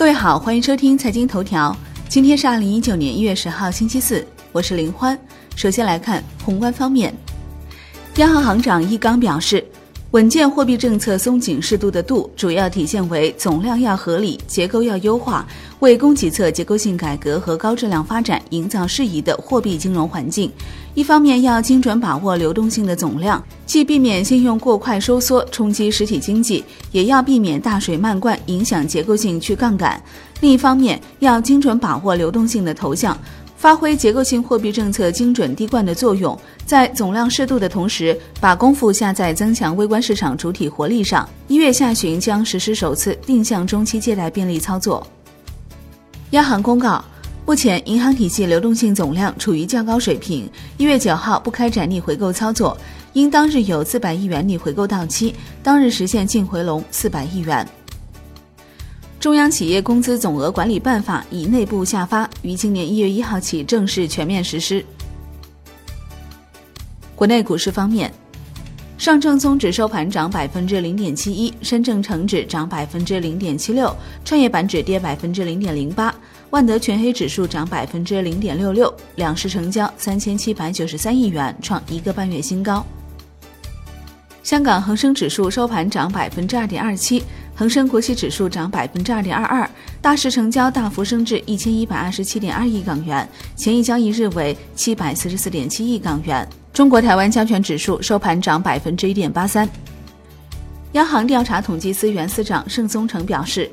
各位好，欢迎收听财经头条。今天是二零一九年一月十号，星期四，我是林欢。首先来看宏观方面，央行行长易纲表示。稳健货币政策松紧适度的度，主要体现为总量要合理，结构要优化，为供给侧结构性改革和高质量发展营造适宜的货币金融环境。一方面要精准把握流动性的总量，既避免信用过快收缩冲击实体经济，也要避免大水漫灌影响结构性去杠杆。另一方面要精准把握流动性的投向。发挥结构性货币政策精准滴灌的作用，在总量适度的同时，把功夫下在增强微观市场主体活力上。一月下旬将实施首次定向中期借贷便利操作。央行公告，目前银行体系流动性总量处于较高水平，一月九号不开展逆回购操作，因当日有四百亿元逆回购到期，当日实现净回笼四百亿元。中央企业工资总额管理办法已内部下发，于今年一月一号起正式全面实施。国内股市方面，上证综指收盘涨百分之零点七一，深证成指涨百分之零点七六，创业板指跌百分之零点零八，万德全黑指数涨百分之零点六六，两市成交三千七百九十三亿元，创一个半月新高。香港恒生指数收盘涨百分之二点二七。恒生国企指数涨百分之二点二二，大市成交大幅升至一千一百二十七点二亿港元，前一交易日为七百四十四点七亿港元。中国台湾加权指数收盘涨百分之一点八三。央行调查统计司原司长盛松成表示，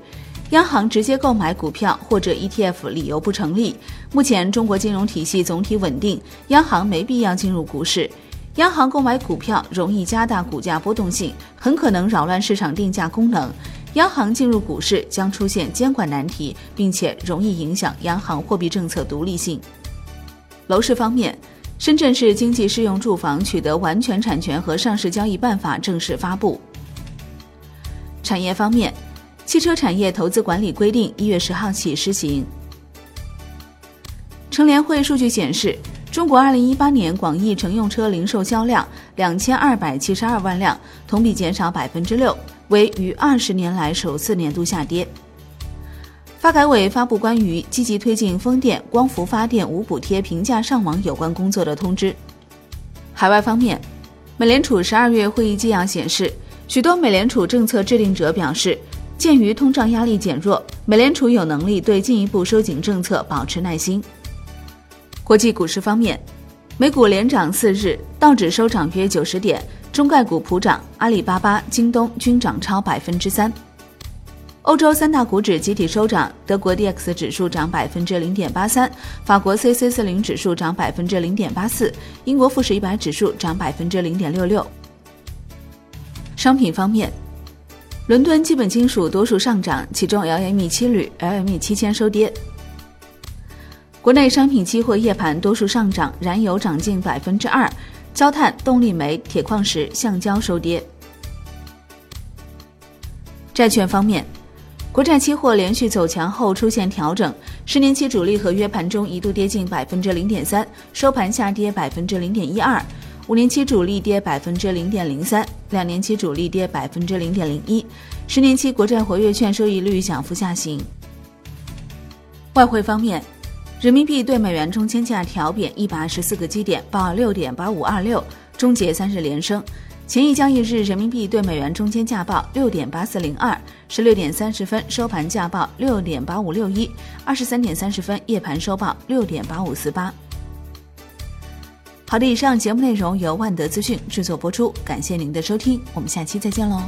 央行直接购买股票或者 ETF 理由不成立。目前中国金融体系总体稳定，央行没必要进入股市。央行购买股票容易加大股价波动性，很可能扰乱市场定价功能。央行进入股市将出现监管难题，并且容易影响央行货币政策独立性。楼市方面，深圳市经济适用住房取得完全产权和上市交易办法正式发布。产业方面，汽车产业投资管理规定一月十号起施行。乘联会数据显示。中国二零一八年广义乘用车零售销量两千二百七十二万辆，同比减少百分之六，为逾二十年来首次年度下跌。发改委发布关于积极推进风电、光伏发电无补贴平价上网有关工作的通知。海外方面，美联储十二月会议纪要显示，许多美联储政策制定者表示，鉴于通胀压力减弱，美联储有能力对进一步收紧政策保持耐心。国际股市方面，美股连涨四日，道指收涨约九十点，中概股普涨，阿里巴巴、京东均涨超百分之三。欧洲三大股指集体收涨，德国 D X 指数涨百分之零点八三，法国 C C 四零指数涨百分之零点八四，英国富时一百指数涨百分之零点六六。商品方面，伦敦基本金属多数上涨，其中 LME 七铝、LME 七铅收跌。国内商品期货夜盘多数上涨，燃油涨近百分之二，焦炭、动力煤、铁矿石、橡胶收跌。债券方面，国债期货连续走强后出现调整，十年期主力合约盘中一度跌近百分之零点三，收盘下跌百分之零点一二；五年期主力跌百分之零点零三，两年期主力跌百分之零点零一，十年期国债活跃券收益率小幅下行。外汇方面。人民币对美元中间价调贬一百二十四个基点，报六点八五二六，终结三日连升。前一交易日人民币对美元中间价报六点八四零二，十六点三十分收盘价报六点八五六一，二十三点三十分夜盘收报六点八五四八。好的，以上节目内容由万德资讯制作播出，感谢您的收听，我们下期再见喽。